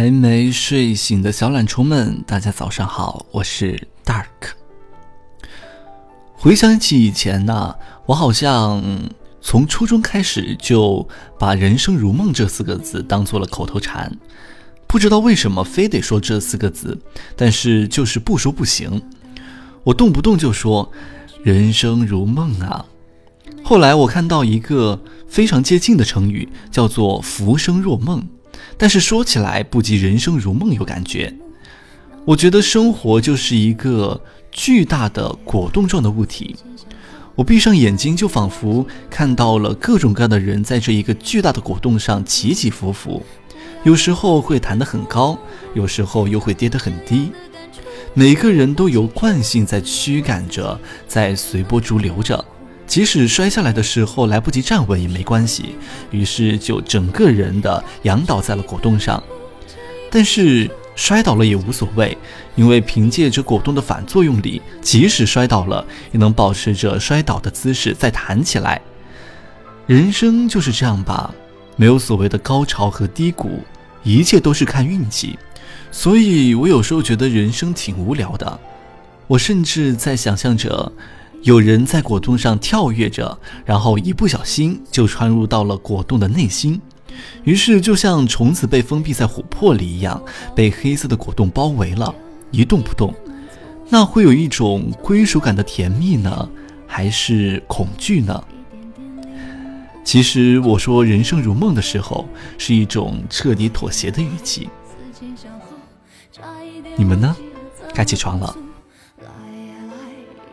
还没睡醒的小懒虫们，大家早上好，我是 Dark。回想起以前呢，我好像从初中开始就把“人生如梦”这四个字当做了口头禅，不知道为什么非得说这四个字，但是就是不说不行。我动不动就说“人生如梦”啊。后来我看到一个非常接近的成语，叫做“浮生若梦”。但是说起来不及人生如梦有感觉。我觉得生活就是一个巨大的果冻状的物体，我闭上眼睛就仿佛看到了各种各样的人在这一个巨大的果冻上起起伏伏，有时候会弹得很高，有时候又会跌得很低。每个人都由惯性在驱赶着，在随波逐流着。即使摔下来的时候来不及站稳也没关系，于是就整个人的仰倒在了果冻上。但是摔倒了也无所谓，因为凭借着果冻的反作用力，即使摔倒了也能保持着摔倒的姿势再弹起来。人生就是这样吧，没有所谓的高潮和低谷，一切都是看运气。所以我有时候觉得人生挺无聊的，我甚至在想象着。有人在果冻上跳跃着，然后一不小心就穿入到了果冻的内心，于是就像虫子被封闭在琥珀里一样，被黑色的果冻包围了，一动不动。那会有一种归属感的甜蜜呢，还是恐惧呢？其实我说人生如梦的时候，是一种彻底妥协的语气。你们呢？该起床了。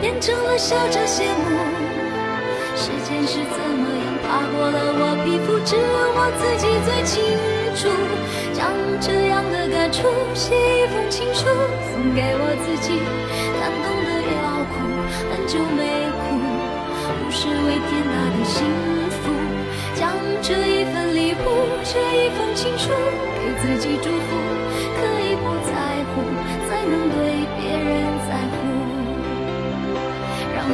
变成了笑着谢幕，时间是怎么样爬过了我皮肤，只有我自己最清楚。将这样的感触写一封情书，送给我自己，感动的要哭，很久没哭，不是为天大的幸福。将这一份礼物，这一封情书，给自己祝福，